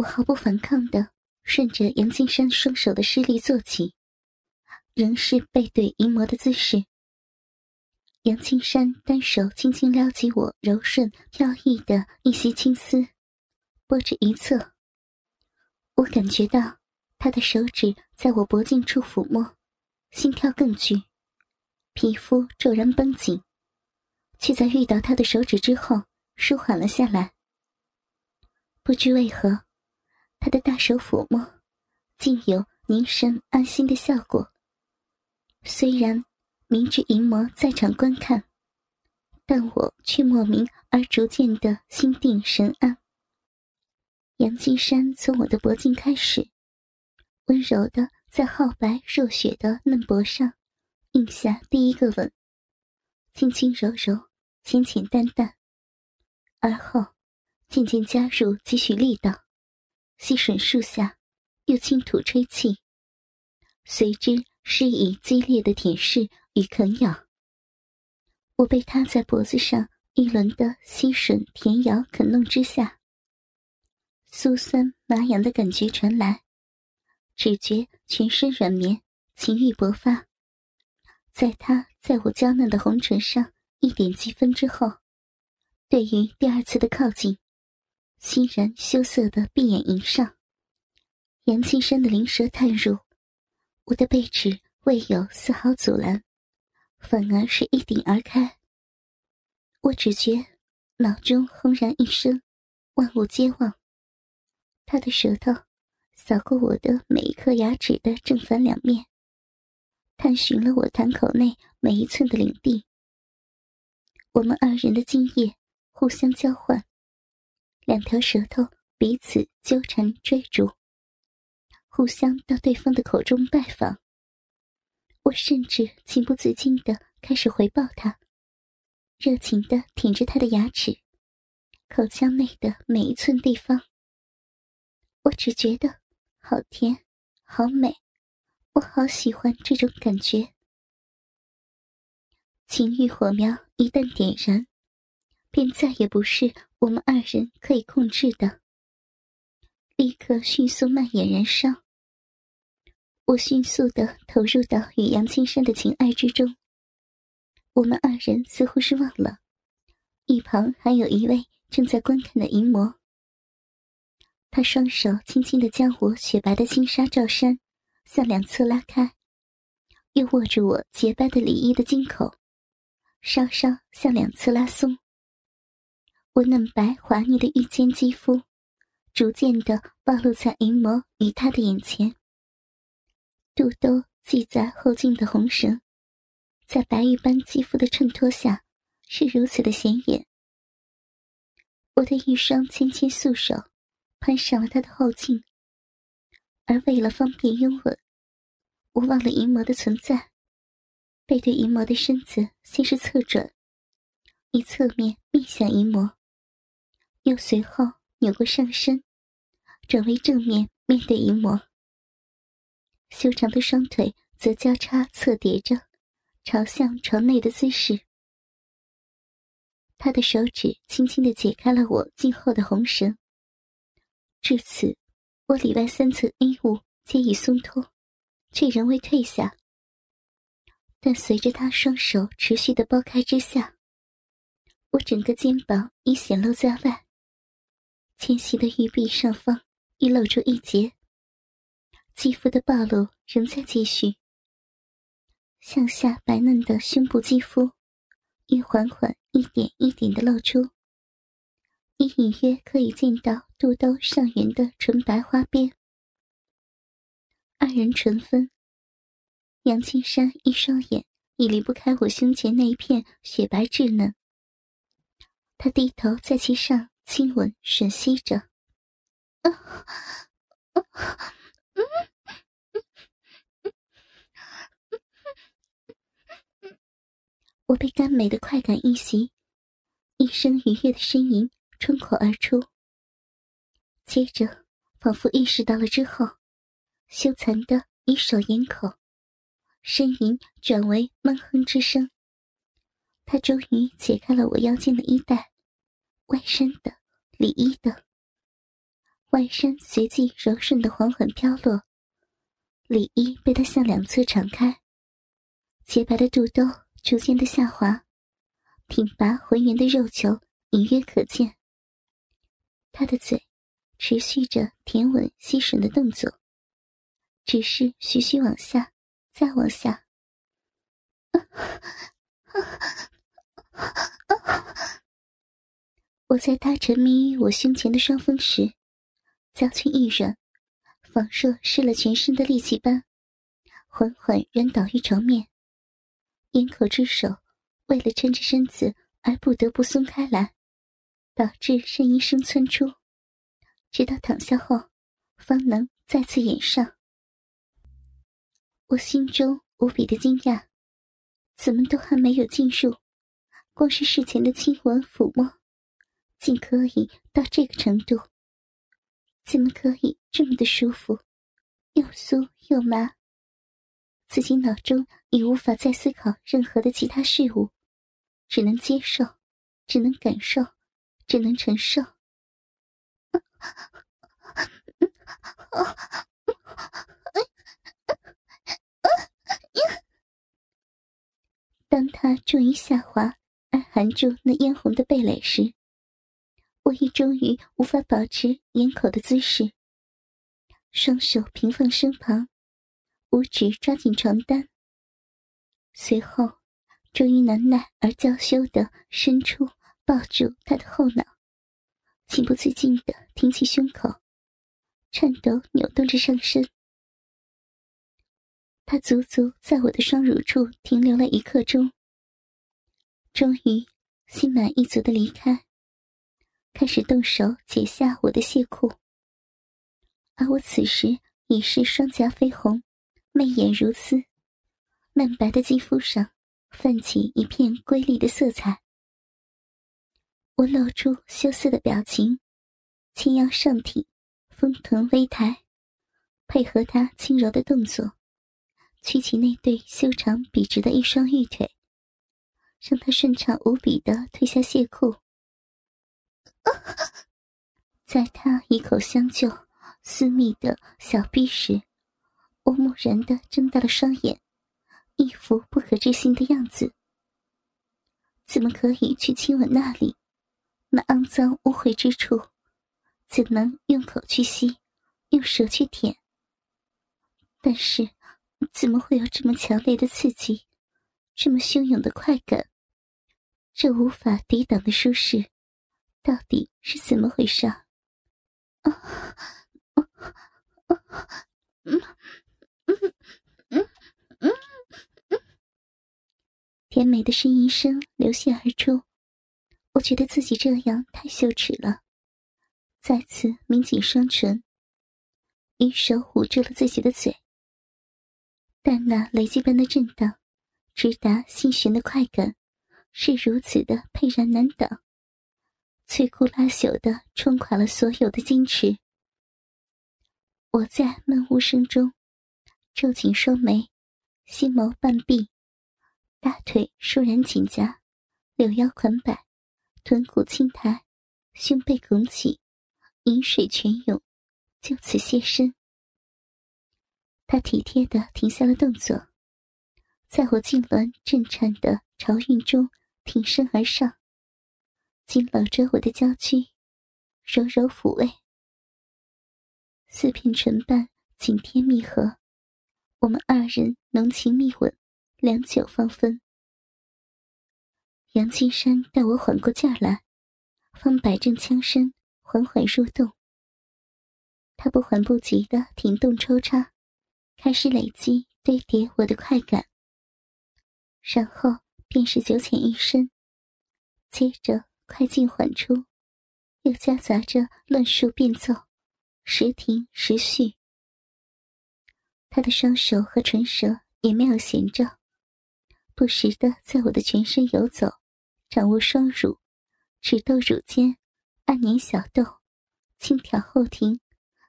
我毫不反抗的顺着杨金山双手的施力坐起，仍是背对淫魔的姿势。杨青山单手轻轻撩起我柔顺飘逸的一袭青丝，拨着一侧。我感觉到他的手指在我脖颈处抚摸，心跳更剧，皮肤骤然绷紧，却在遇到他的手指之后舒缓了下来。不知为何，他的大手抚摸，竟有凝神安心的效果。虽然。明知淫魔在场观看，但我却莫名而逐渐的心定神安。杨金山从我的脖颈开始，温柔的在皓白若雪的嫩脖上印下第一个吻，轻轻柔柔，浅浅淡淡，而后渐渐加入几许力道，吸吮树下，又轻吐吹气，随之施以激烈的舔舐。与啃咬，我被他在脖子上一轮的吸吮、舔咬、啃弄之下，酥酸麻痒的感觉传来，只觉全身软绵，情欲勃发。在他在我娇嫩的红唇上一点几分之后，对于第二次的靠近，欣然羞涩的闭眼迎上。杨青山的灵舌探入，我的背齿未有丝毫阻拦。反而是一顶而开。我只觉脑中轰然一声，万物皆忘。他的舌头扫过我的每一颗牙齿的正反两面，探寻了我潭口内每一寸的领地。我们二人的精液互相交换，两条舌头彼此纠缠追逐，互相到对方的口中拜访。我甚至情不自禁的开始回报他，热情的舔着他的牙齿，口腔内的每一寸地方。我只觉得好甜，好美，我好喜欢这种感觉。情欲火苗一旦点燃，便再也不是我们二人可以控制的，立刻迅速蔓延燃烧。我迅速的投入到与杨青山的情爱之中。我们二人似乎是忘了，一旁还有一位正在观看的淫魔。他双手轻轻的将我雪白的轻纱罩衫向两侧拉开，又握住我洁白的里衣的襟口，稍稍向两侧拉松。我嫩白滑腻的玉肩肌肤，逐渐的暴露在淫魔与他的眼前。肚兜系在后颈的红绳，在白玉般肌肤的衬托下，是如此的显眼。我的一双纤纤素手攀上了他的后颈，而为了方便拥吻，我忘了淫魔的存在，背对淫魔的身子先是侧转，以侧面面向淫魔，又随后扭过上身，转为正面面对淫魔。修长的双腿则交叉侧叠着，朝向床内的姿势。他的手指轻轻的解开了我颈后的红绳。至此，我里外三层衣物皆已松脱，却仍未退下。但随着他双手持续的剥开之下，我整个肩膀已显露在外，纤细的玉臂上方已露出一截。肌肤的暴露仍在继续，向下白嫩的胸部肌肤亦缓缓一点一点的露出，已隐约可以见到肚兜上缘的纯白花边。二人唇分，杨青山一双眼已离不开我胸前那一片雪白稚嫩，他低头在其上亲吻吮吸着。我被甘美的快感一袭，一声愉悦的呻吟冲口而出。接着，仿佛意识到了之后，羞惭的以手掩口，呻吟转为闷哼之声。他终于解开了我腰间的衣带，外身的、里衣的。外衫随即柔顺的缓缓飘落，里衣被他向两侧敞开，洁白的肚兜逐渐的下滑，挺拔浑圆的肉球隐约可见。他的嘴持续着舔吻吸吮的动作，只是徐徐往下，再往下。啊啊我在他沉迷于我胸前的双峰时。娇躯一软，仿若失了全身的力气般，缓缓软倒于床面。咽口之手为了撑着身子而不得不松开来，导致呻吟声窜出。直到躺下后，方能再次演上。我心中无比的惊讶，怎么都还没有进入，光是事前的亲吻抚摸，竟可以到这个程度。怎么可以这么的舒服，又酥又麻？自己脑中已无法再思考任何的其他事物，只能接受，只能感受，只能承受。当他终于下滑而含住那嫣红的蓓蕾时，我已终于无法保持掩口的姿势，双手平放身旁，五指抓紧床单。随后，终于难耐而娇羞的伸出，抱住他的后脑，情不自禁的挺起胸口，颤抖扭动着上身。他足足在我的双乳处停留了一刻钟，终于心满意足的离开。开始动手解下我的亵裤，而我此时已是双颊绯红，媚眼如丝，嫩白的肌肤上泛起一片瑰丽的色彩。我露出羞涩的表情，轻腰上挺，丰臀微抬，配合他轻柔的动作，曲起那对修长笔直的一双玉腿，让他顺畅无比的褪下亵裤。在他一口相救、私密的小臂时，我木然的睁大了双眼，一副不可置信的样子。怎么可以去亲吻那里？那肮脏污秽之处，怎能用口去吸，用舌去舔？但是，怎么会有这么强烈的刺激，这么汹涌的快感？这无法抵挡的舒适。到底是怎么回事？啊啊啊，甜美的呻吟声流泻而出，我觉得自己这样太羞耻了，再次抿紧双唇，一手捂住了自己的嘴。但那雷击般的震荡，直达心弦的快感，是如此的沛然难挡。摧枯拉朽的冲垮了所有的矜持。我在闷呜声中皱紧双眉，星眸半闭，大腿倏然紧夹，柳腰款摆，臀骨轻抬，胸背拱起，饮水泉涌，就此现身。他体贴的停下了动作，在我痉挛震颤的潮韵中挺身而上。紧搂着我的娇躯，柔柔抚慰，四片唇瓣紧贴密合，我们二人浓情蜜吻，良久方分。杨青山待我缓过劲儿来，方摆正枪身，缓缓入洞。他不缓不急的停动抽插，开始累积堆叠我的快感，然后便是九浅一深，接着。快进缓出，又夹杂着乱数变奏，时停时续。他的双手和唇舌也没有闲着，不时的在我的全身游走，掌握双乳，指豆乳尖，按捻小豆，轻挑后庭，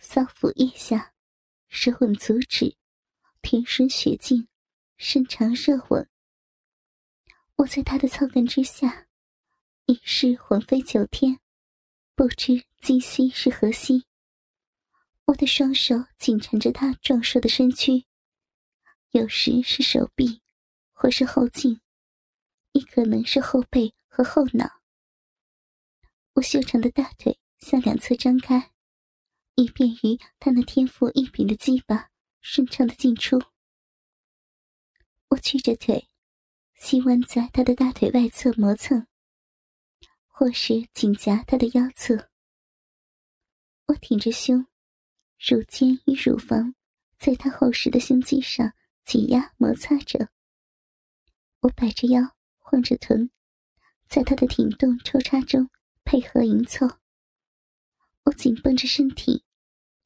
搔抚腋下，舌吻足趾，甜顺血劲，深长热吻。我在他的操干之下。已是魂飞九天，不知今夕是何夕。我的双手紧缠着他壮硕的身躯，有时是手臂，或是后颈，亦可能是后背和后脑。我修长的大腿向两侧张开，以便于他那天赋异禀的鸡巴顺畅的进出。我曲着腿，膝弯在他的大腿外侧磨蹭，或是紧夹他的腰侧。我挺着胸。乳尖与乳房在他厚实的胸肌上挤压摩擦着，我摆着腰，晃着臀，在他的挺动抽插中配合迎凑。我紧绷着身体，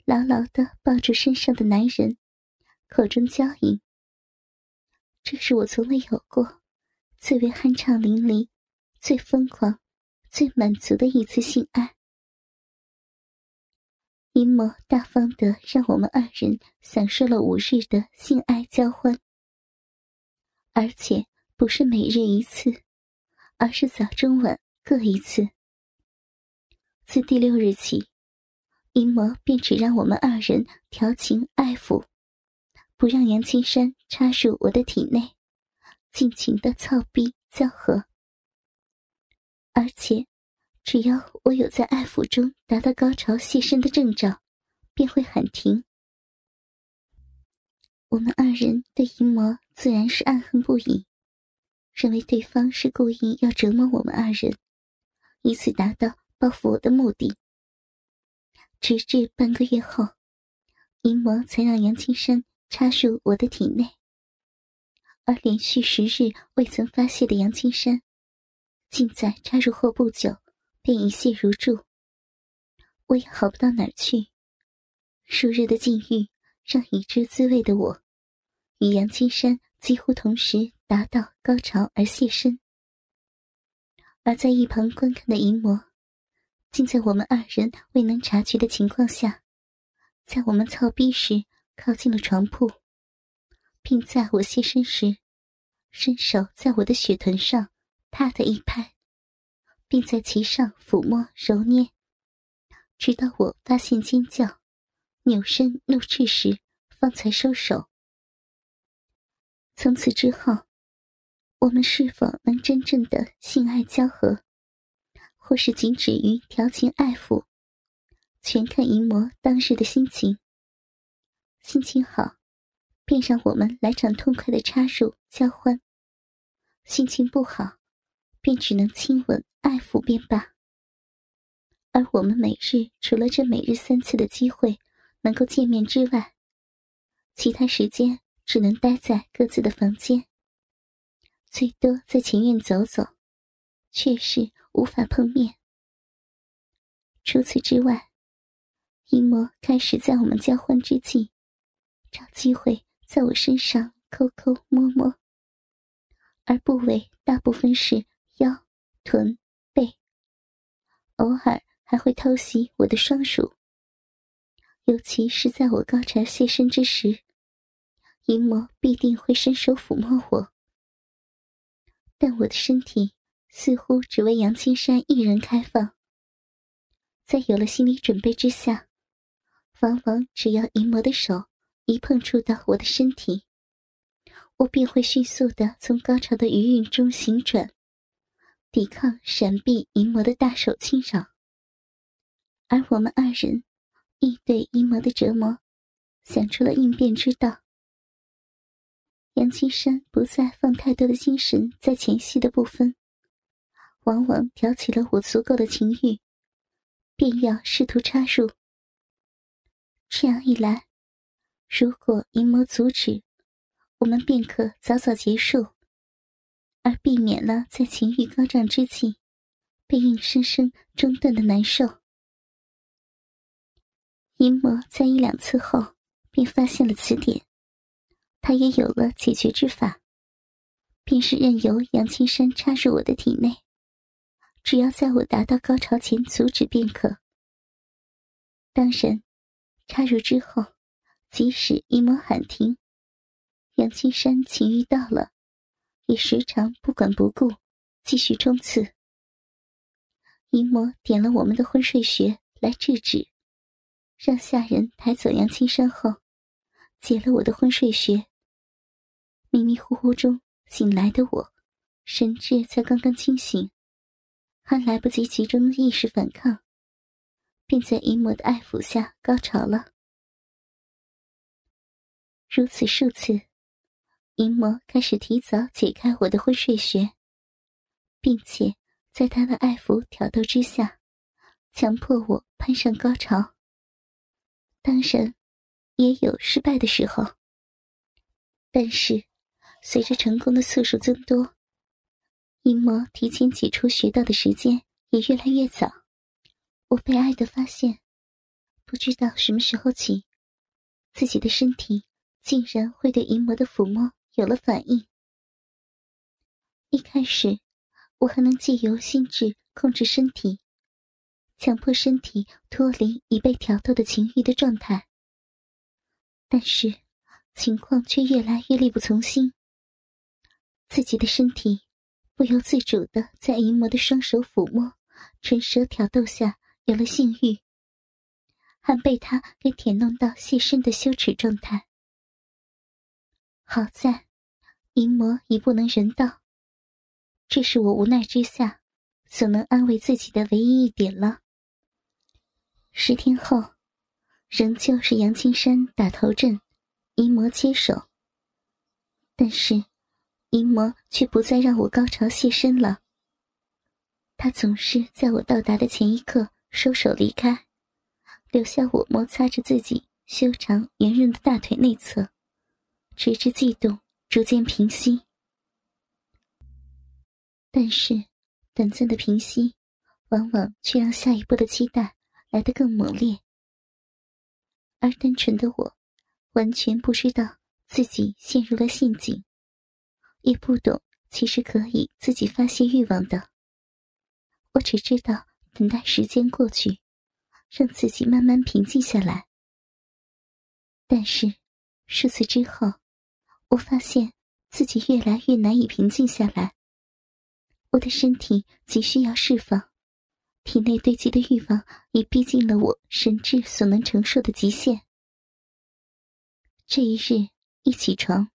牢牢的抱住身上的男人，口中娇吟。这是我从未有过最为酣畅淋漓、最疯狂、最满足的一次性爱。阴谋大方的让我们二人享受了五日的性爱交欢，而且不是每日一次，而是早中晚各一次。自第六日起，阴谋便只让我们二人调情爱抚，不让杨青山插入我的体内，尽情的操逼交合，而且。只要我有在爱抚中达到高潮泄身的征兆，便会喊停。我们二人对淫魔自然是暗恨不已，认为对方是故意要折磨我们二人，以此达到报复我的目的。直至半个月后，淫魔才让杨青山插入我的体内，而连续十日未曾发泄的杨青山，竟在插入后不久。便一泻如注，我也好不到哪儿去。数日的禁欲，让已知滋味的我，与杨青山几乎同时达到高潮而现身。而在一旁观看的淫魔，竟在我们二人未能察觉的情况下，在我们操逼时靠近了床铺，并在我现身时，伸手在我的血臀上啪的一拍。并在其上抚摸揉捏，直到我发现尖叫、扭身怒斥时，方才收手。从此之后，我们是否能真正的性爱交合，或是仅止于调情爱抚，全看淫魔当日的心情。心情好，便让我们来场痛快的插入交欢；心情不好，便只能亲吻。爱抚便罢，而我们每日除了这每日三次的机会能够见面之外，其他时间只能待在各自的房间，最多在前院走走，却是无法碰面。除此之外，阴魔开始在我们交欢之际，找机会在我身上抠抠摸摸，而部位大部分是臀背。偶尔还会偷袭我的双乳，尤其是在我高潮泄身之时，淫魔必定会伸手抚摸我。但我的身体似乎只为杨青山一人开放，在有了心理准备之下，往往只要淫魔的手一碰触到我的身体，我便会迅速的从高潮的余韵中醒转。抵抗、闪避淫魔的大手侵扰，而我们二人亦对淫魔的折磨想出了应变之道。杨青山不再放太多的心神在前戏的部分，往往挑起了我足够的情欲，便要试图插入。这样一来，如果淫魔阻止，我们便可早早结束。而避免了在情欲高涨之际被硬生生中断的难受。淫魔在一两次后便发现了此点，他也有了解决之法，便是任由杨青山插入我的体内，只要在我达到高潮前阻止便可。当然，插入之后，即使淫魔喊停，杨青山情欲到了。也时常不管不顾，继续冲刺。淫魔点了我们的昏睡穴来制止，让下人抬走杨青山后，解了我的昏睡穴。迷迷糊糊中醒来的我，神志才刚刚清醒，还来不及集中意识反抗，便在淫魔的爱抚下高潮了。如此数次，淫魔开始提早解开我的昏睡穴，并且在他的爱抚挑逗之下，强迫我攀上高潮。当然，也有失败的时候。但是，随着成功的次数增多，阴魔提前解除穴道的时间也越来越早。我悲哀的发现，不知道什么时候起，自己的身体竟然会对淫魔的抚摸有了反应。一开始，我还能借由心智控制身体。强迫身体脱离已被挑逗的情欲的状态，但是情况却越来越力不从心。自己的身体不由自主的在淫魔的双手抚摸、唇舌挑逗下有了性欲，还被他给舔弄到泄身的羞耻状态。好在淫魔已不能人道，这是我无奈之下所能安慰自己的唯一一点了。十天后，仍旧是杨青山打头阵，淫魔接手。但是，淫魔却不再让我高潮泄身了。他总是在我到达的前一刻收手离开，留下我摩擦着自己修长圆润的大腿内侧，直至悸动逐渐平息。但是，短暂的平息，往往却让下一步的期待。来得更猛烈，而单纯的我，完全不知道自己陷入了陷阱，也不懂其实可以自己发泄欲望的。我只知道等待时间过去，让自己慢慢平静下来。但是数次之后，我发现自己越来越难以平静下来，我的身体急需要释放。体内堆积的欲望已逼近了我神智所能承受的极限。这一日一起床，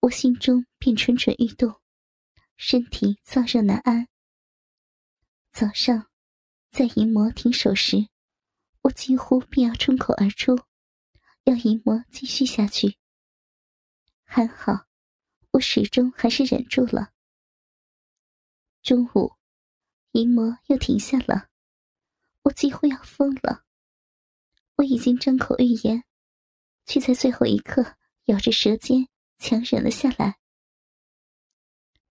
我心中便蠢蠢欲动，身体燥热难安。早上，在淫魔停手时，我几乎便要冲口而出，要淫魔继续下去。还好，我始终还是忍住了。中午。淫魔又停下了，我几乎要疯了。我已经张口欲言，却在最后一刻咬着舌尖强忍了下来。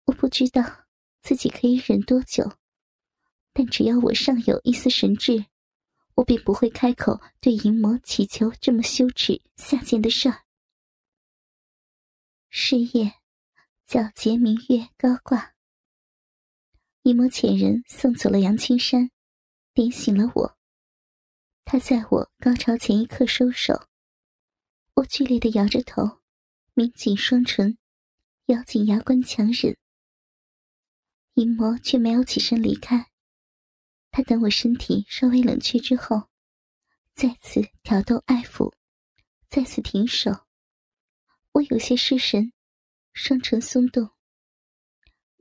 我不知道自己可以忍多久，但只要我尚有一丝神智，我便不会开口对淫魔祈求这么羞耻下贱的事儿。是夜，皎洁明月高挂。一魔遣人送走了杨青山，点醒了我。他在我高潮前一刻收手，我剧烈的摇着头，抿紧双唇，咬紧牙关强忍。淫魔却没有起身离开，他等我身体稍微冷却之后，再次挑逗爱抚，再次停手。我有些失神，双唇松动。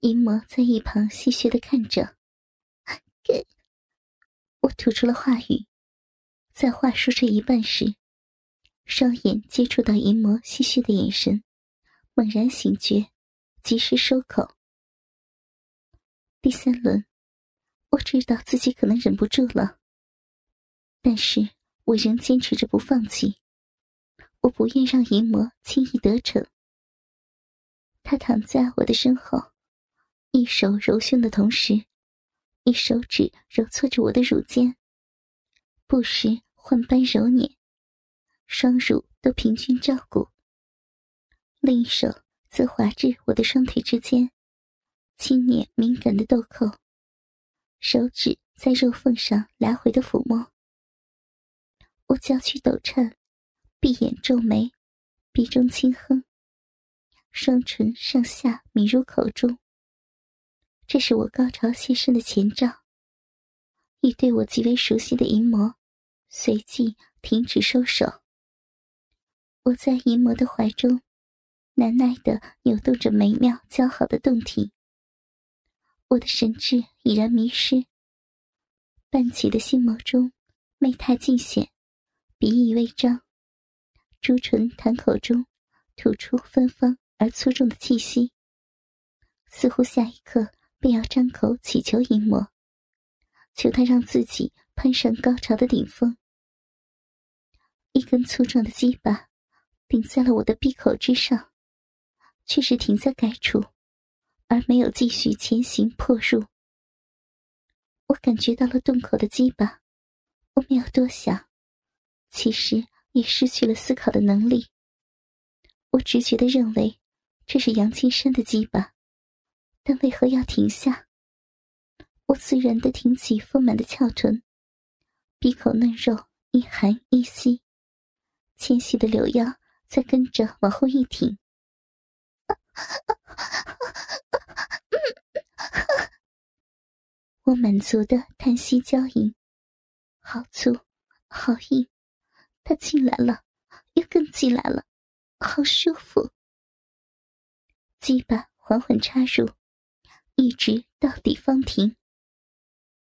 淫魔在一旁戏谑的看着，我吐出了话语。在话说这一半时，双眼接触到淫魔戏谑的眼神，猛然醒觉，及时收口。第三轮，我知道自己可能忍不住了，但是我仍坚持着不放弃。我不愿让淫魔轻易得逞。他躺在我的身后。一手揉胸的同时，一手指揉搓着我的乳尖，不时换班揉捻，双乳都平均照顾。另一手则滑至我的双腿之间，轻捻敏感的豆蔻，手指在肉缝上来回的抚摸。我娇躯抖颤，闭眼皱眉，鼻中轻哼，双唇上下抿入口中。这是我高潮泄身的前兆。一对我极为熟悉的淫魔，随即停止收手。我在淫魔的怀中，难耐的扭动着美妙姣好的胴体。我的神智已然迷失，半起的心眸中，媚态尽显，鼻翼微张，朱唇弹口中吐出芬芳而粗重的气息，似乎下一刻便要张口乞求淫魔，求他让自己攀上高潮的顶峰。一根粗壮的鸡巴顶在了我的闭口之上，却是停在该处。而没有继续前行破入，我感觉到了洞口的鸡巴，我没有多想，其实也失去了思考的能力。我直觉的认为这是杨青山的鸡巴，但为何要停下？我自然的挺起丰满的翘臀，闭口嫩肉一含一吸，纤细的柳腰再跟着往后一挺。我满足的叹息娇吟，好粗，好硬，他进来了，又更进来了，好舒服。鸡巴缓缓插入，一直到底方停。